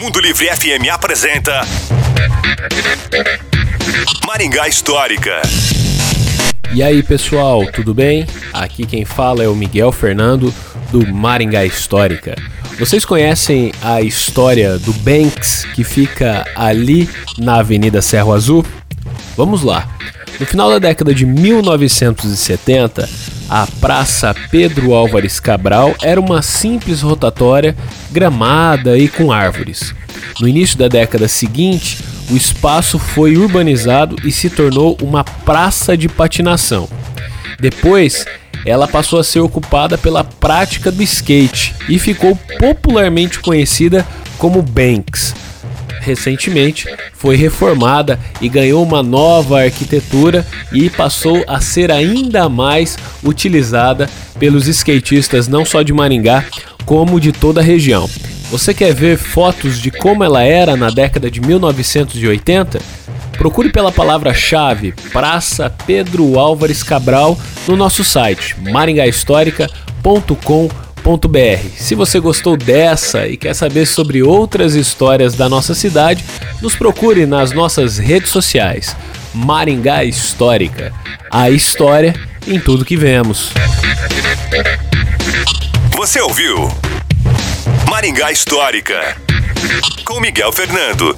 Mundo Livre FM apresenta Maringá Histórica. E aí pessoal, tudo bem? Aqui quem fala é o Miguel Fernando do Maringá Histórica. Vocês conhecem a história do Banks que fica ali na Avenida Cerro Azul? Vamos lá. No final da década de 1970, a Praça Pedro Álvares Cabral era uma simples rotatória gramada e com árvores. No início da década seguinte, o espaço foi urbanizado e se tornou uma praça de patinação. Depois, ela passou a ser ocupada pela prática do skate e ficou popularmente conhecida como Banks. Recentemente foi reformada e ganhou uma nova arquitetura e passou a ser ainda mais utilizada pelos skatistas não só de Maringá, como de toda a região. Você quer ver fotos de como ela era na década de 1980? Procure pela palavra-chave Praça Pedro Álvares Cabral no nosso site maringahistórica.com.br. Se você gostou dessa e quer saber sobre outras histórias da nossa cidade, nos procure nas nossas redes sociais. Maringá Histórica. A história em tudo que vemos. Você ouviu? Maringá Histórica. Com Miguel Fernando.